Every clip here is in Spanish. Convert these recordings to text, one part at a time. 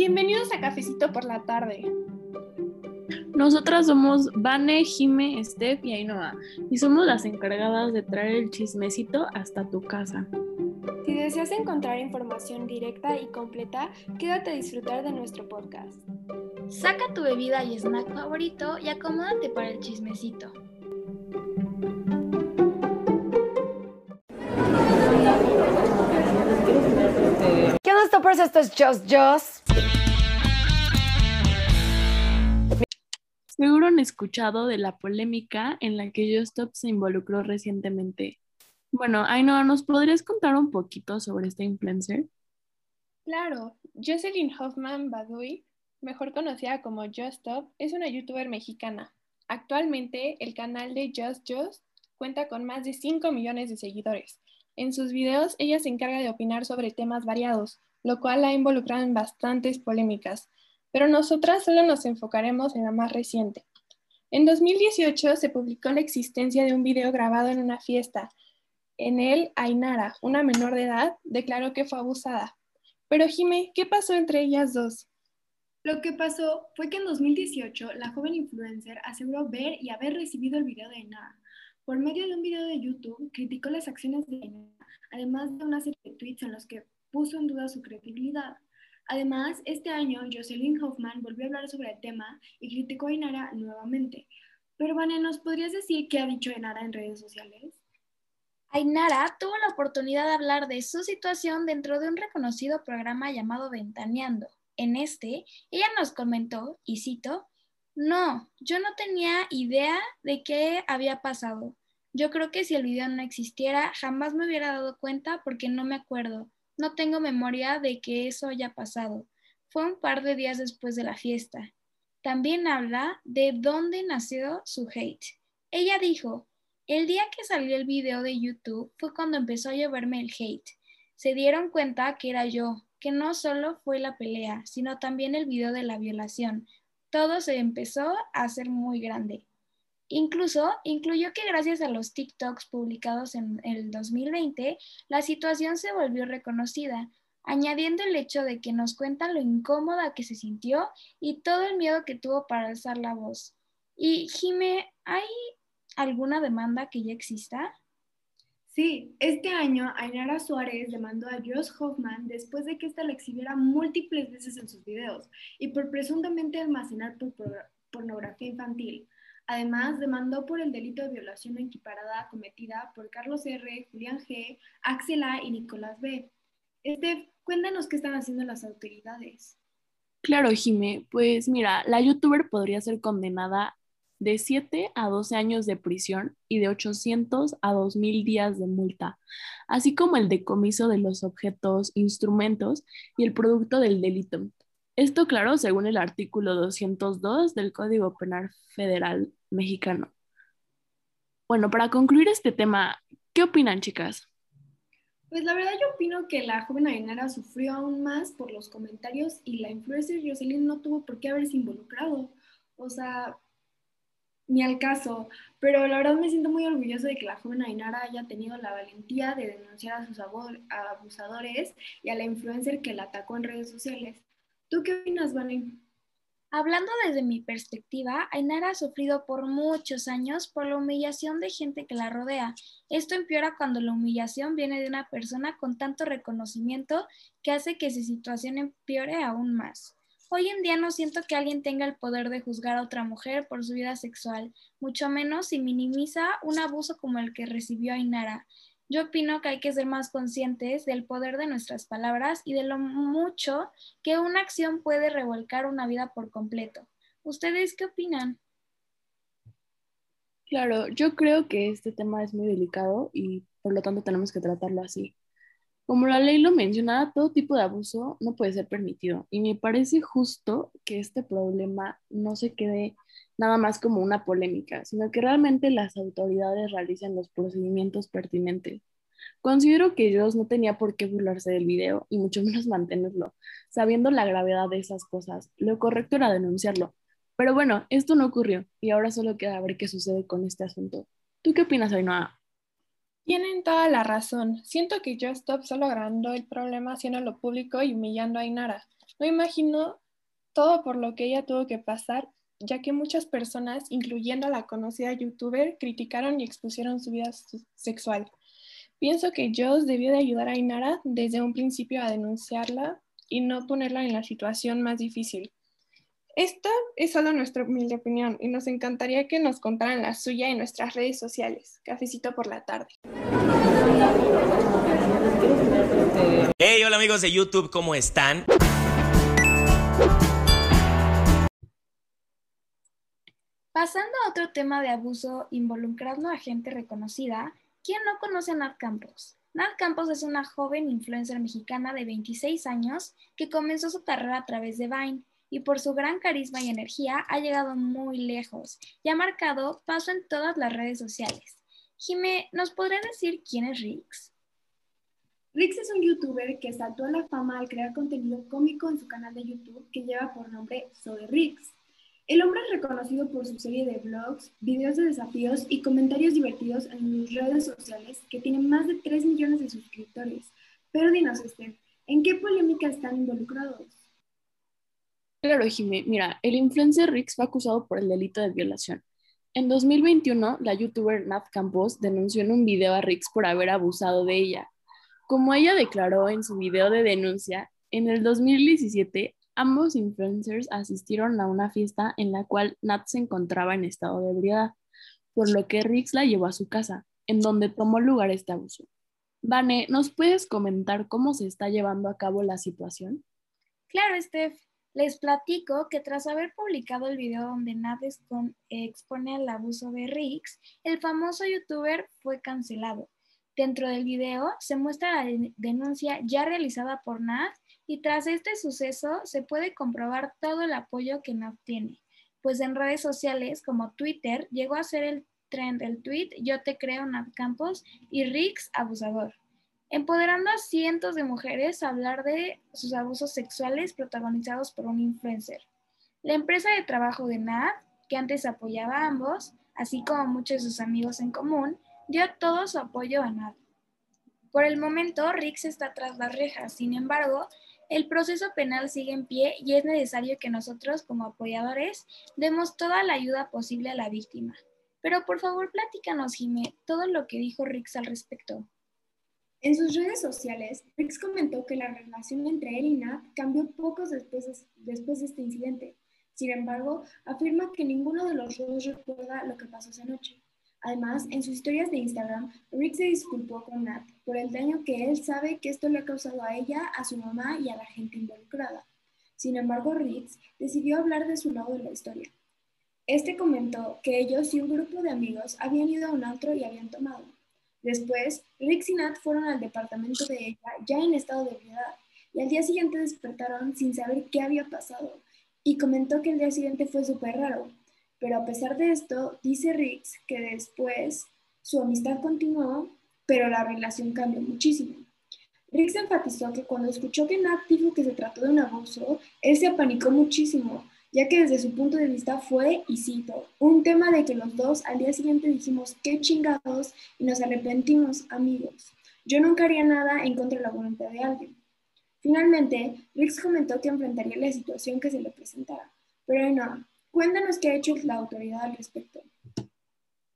Bienvenidos a Cafecito por la tarde. Nosotras somos Vane, Jime, Steph y Ainhoa y somos las encargadas de traer el chismecito hasta tu casa. Si deseas encontrar información directa y completa, quédate a disfrutar de nuestro podcast. Saca tu bebida y snack favorito y acomódate para el chismecito. ¿Qué onda, Stoppers? Esto es Just Just. Seguro han escuchado de la polémica en la que Just Stop se involucró recientemente. Bueno, Ainhoa, ¿nos podrías contar un poquito sobre esta influencer? Claro, Jocelyn Hoffman Badui, mejor conocida como Just Stop, es una youtuber mexicana. Actualmente, el canal de Just Just cuenta con más de 5 millones de seguidores. En sus videos, ella se encarga de opinar sobre temas variados, lo cual ha involucrado en bastantes polémicas, pero nosotras solo nos enfocaremos en la más reciente. En 2018 se publicó la existencia de un video grabado en una fiesta. En él, Ainara, una menor de edad, declaró que fue abusada. Pero Jime, ¿qué pasó entre ellas dos? Lo que pasó fue que en 2018 la joven influencer aseguró ver y haber recibido el video de Ainara. Por medio de un video de YouTube, criticó las acciones de Ainara, además de una serie de tweets en los que puso en duda su credibilidad. Además, este año Jocelyn Hoffman volvió a hablar sobre el tema y criticó a Ainara nuevamente. Pero, Vane, ¿nos podrías decir qué ha dicho Ainara en redes sociales? Ainara tuvo la oportunidad de hablar de su situación dentro de un reconocido programa llamado Ventaneando. En este, ella nos comentó, y cito, no, yo no tenía idea de qué había pasado. Yo creo que si el video no existiera, jamás me hubiera dado cuenta porque no me acuerdo. No tengo memoria de que eso haya pasado. Fue un par de días después de la fiesta. También habla de dónde nació su hate. Ella dijo, el día que salió el video de YouTube fue cuando empezó a lloverme el hate. Se dieron cuenta que era yo, que no solo fue la pelea, sino también el video de la violación. Todo se empezó a hacer muy grande. Incluso incluyó que gracias a los TikToks publicados en el 2020, la situación se volvió reconocida, añadiendo el hecho de que nos cuenta lo incómoda que se sintió y todo el miedo que tuvo para alzar la voz. Y Jime, ¿hay alguna demanda que ya exista? Sí, este año Ainara Suárez demandó a Josh Hoffman después de que ésta la exhibiera múltiples veces en sus videos y por presuntamente almacenar pornografía infantil. Además, demandó por el delito de violación equiparada cometida por Carlos R., Julián G., Axel A. y Nicolás B. Este, cuéntanos qué están haciendo las autoridades. Claro, Jime, pues mira, la youtuber podría ser condenada de 7 a 12 años de prisión y de 800 a 2000 días de multa, así como el decomiso de los objetos, instrumentos y el producto del delito. Esto, claro, según el artículo 202 del Código Penal Federal Mexicano. Bueno, para concluir este tema, ¿qué opinan, chicas? Pues la verdad yo opino que la joven Ainara sufrió aún más por los comentarios y la influencer Jocelyn no tuvo por qué haberse involucrado. O sea, ni al caso, pero la verdad me siento muy orgulloso de que la joven Ainara haya tenido la valentía de denunciar a sus abusadores y a la influencer que la atacó en redes sociales. ¿Tú qué opinas, Vane? Hablando desde mi perspectiva, Ainara ha sufrido por muchos años por la humillación de gente que la rodea. Esto empeora cuando la humillación viene de una persona con tanto reconocimiento que hace que su situación empeore aún más. Hoy en día no siento que alguien tenga el poder de juzgar a otra mujer por su vida sexual, mucho menos si minimiza un abuso como el que recibió Ainara. Yo opino que hay que ser más conscientes del poder de nuestras palabras y de lo mucho que una acción puede revolcar una vida por completo. ¿Ustedes qué opinan? Claro, yo creo que este tema es muy delicado y por lo tanto tenemos que tratarlo así. Como la ley lo menciona, todo tipo de abuso no puede ser permitido y me parece justo que este problema no se quede nada más como una polémica, sino que realmente las autoridades realicen los procedimientos pertinentes. Considero que Dios no tenía por qué burlarse del video y mucho menos mantenerlo, sabiendo la gravedad de esas cosas. Lo correcto era denunciarlo. Pero bueno, esto no ocurrió y ahora solo queda ver qué sucede con este asunto. ¿Tú qué opinas, Ainhoa? Tienen toda la razón. Siento que Just Stop solo agrandó el problema haciéndolo público y humillando a Ainara. No imagino todo por lo que ella tuvo que pasar, ya que muchas personas, incluyendo a la conocida youtuber, criticaron y expusieron su vida sexual. Pienso que Joss debió de ayudar a Inara desde un principio a denunciarla y no ponerla en la situación más difícil. Esta es solo nuestra humilde opinión y nos encantaría que nos contaran la suya en nuestras redes sociales. Cafecito por la tarde. Hey, hola amigos de YouTube, ¿cómo están? Pasando a otro tema de abuso involucrando a gente reconocida, ¿quién no conoce a Nat Campos? Nat Campos es una joven influencer mexicana de 26 años que comenzó su carrera a través de Vine y por su gran carisma y energía ha llegado muy lejos y ha marcado paso en todas las redes sociales. Jime, ¿nos podría decir quién es Rix? Rix es un youtuber que saltó a la fama al crear contenido cómico en su canal de YouTube que lleva por nombre Soy Rix. El hombre es reconocido por su serie de blogs, videos de desafíos y comentarios divertidos en sus redes sociales que tienen más de 3 millones de suscriptores. Pero dinos, Esther, ¿en qué polémica están involucrados? Claro, Jimé. Mira, el influencer Rix fue acusado por el delito de violación. En 2021, la youtuber Nat Campos denunció en un video a Rix por haber abusado de ella. Como ella declaró en su video de denuncia, en el 2017 Ambos influencers asistieron a una fiesta en la cual Nat se encontraba en estado de ebriedad, por lo que Rix la llevó a su casa, en donde tomó lugar este abuso. Vane, ¿nos puedes comentar cómo se está llevando a cabo la situación? Claro, Steph. Les platico que tras haber publicado el video donde Nat expone el abuso de Rix, el famoso youtuber fue cancelado. Dentro del video se muestra la denuncia ya realizada por Nat y tras este suceso se puede comprobar todo el apoyo que NAF tiene, pues en redes sociales como Twitter llegó a ser el trend el tweet Yo te creo NAF Campos y Rix abusador, empoderando a cientos de mujeres a hablar de sus abusos sexuales protagonizados por un influencer. La empresa de trabajo de NAF, que antes apoyaba a ambos, así como muchos de sus amigos en común, dio todo su apoyo a NAF. Por el momento, Rix está tras las rejas, sin embargo, el proceso penal sigue en pie y es necesario que nosotros como apoyadores demos toda la ayuda posible a la víctima. Pero por favor, platícanos, Jimé, todo lo que dijo Rix al respecto. En sus redes sociales, Rix comentó que la relación entre él y Nat cambió pocos después, después de este incidente. Sin embargo, afirma que ninguno de los dos recuerda lo que pasó esa noche. Además, en sus historias de Instagram, Rick se disculpó con Nat por el daño que él sabe que esto le ha causado a ella, a su mamá y a la gente involucrada. Sin embargo, Rick decidió hablar de su lado de la historia. Este comentó que ellos y un grupo de amigos habían ido a un antro y habían tomado. Después, Rick y Nat fueron al departamento de ella ya en estado de ebriedad y al día siguiente despertaron sin saber qué había pasado y comentó que el día siguiente fue súper raro, pero a pesar de esto, dice Riggs que después su amistad continuó, pero la relación cambió muchísimo. Riggs enfatizó que cuando escuchó que Nat dijo que se trató de un abuso, él se apanicó muchísimo, ya que desde su punto de vista fue, y cito, un tema de que los dos al día siguiente dijimos qué chingados y nos arrepentimos, amigos. Yo nunca haría nada en contra de la voluntad de alguien. Finalmente, Riggs comentó que enfrentaría la situación que se le presentara, pero no, Cuéntanos qué ha hecho la autoridad al respecto.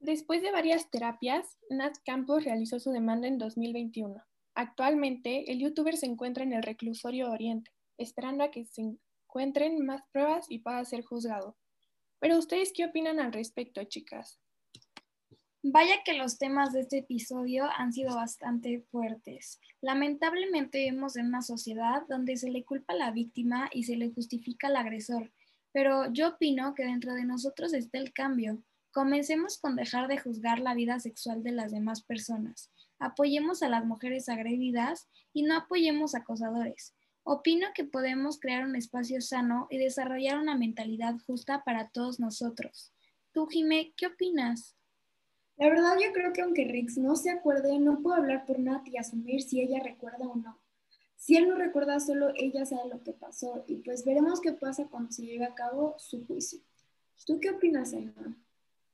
Después de varias terapias, Nat Campos realizó su demanda en 2021. Actualmente, el youtuber se encuentra en el reclusorio Oriente, esperando a que se encuentren más pruebas y pueda ser juzgado. Pero ustedes, ¿qué opinan al respecto, chicas? Vaya que los temas de este episodio han sido bastante fuertes. Lamentablemente vivimos en una sociedad donde se le culpa a la víctima y se le justifica al agresor, pero yo opino que dentro de nosotros está el cambio. Comencemos con dejar de juzgar la vida sexual de las demás personas. Apoyemos a las mujeres agredidas y no apoyemos acosadores. Opino que podemos crear un espacio sano y desarrollar una mentalidad justa para todos nosotros. Tú, Jimé, ¿qué opinas? La verdad yo creo que aunque Rix no se acuerde, no puedo hablar por Nat y asumir si ella recuerda o no. Si él no recuerda, solo ella sabe lo que pasó y pues veremos qué pasa cuando se lleve a cabo su juicio. ¿Tú qué opinas, Emma?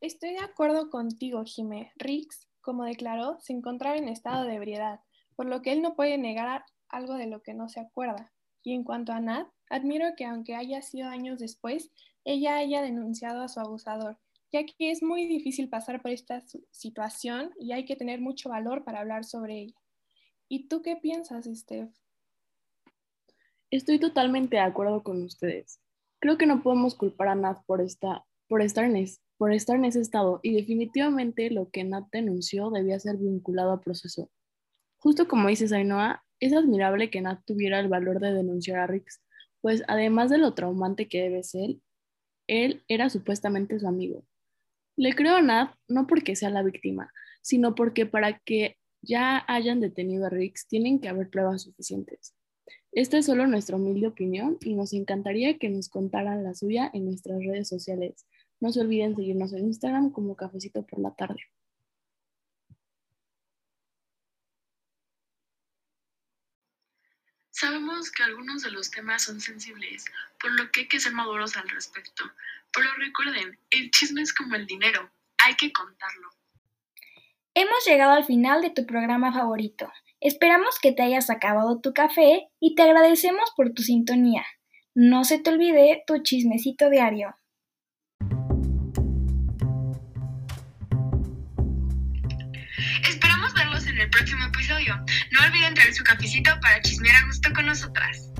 Estoy de acuerdo contigo, Jimé. Rix, como declaró, se encontraba en estado de ebriedad, por lo que él no puede negar algo de lo que no se acuerda. Y en cuanto a Nat, admiro que aunque haya sido años después, ella haya denunciado a su abusador, ya que es muy difícil pasar por esta situación y hay que tener mucho valor para hablar sobre ella. ¿Y tú qué piensas, Steph? Estoy totalmente de acuerdo con ustedes. Creo que no podemos culpar a Nat por, esta, por, estar en ese estado y definitivamente lo que Nat denunció debía ser vinculado al proceso. Justo como dices, Ainhoa, es admirable que Nat tuviera el valor de denunciar a Rix, pues además de lo traumante que debe ser, él era supuestamente su amigo. Le creo a Nat no porque sea la víctima, sino porque para que ya hayan detenido a Rix tienen que haber pruebas suficientes. Esta es solo nuestra humilde opinión y nos encantaría que nos contaran la suya en nuestras redes sociales. No se olviden seguirnos en Instagram como Cafecito por la Tarde. Sabemos que algunos de los temas son sensibles, por lo que hay que ser maduros al respecto. Pero recuerden, el chisme es como el dinero, hay que contarlo. Hemos llegado al final de tu programa favorito. Esperamos que te hayas acabado tu café y te agradecemos por tu sintonía. No se te olvide tu chismecito diario. Esperamos verlos en el próximo episodio. No olviden traer su cafecito para chismear a gusto con nosotras.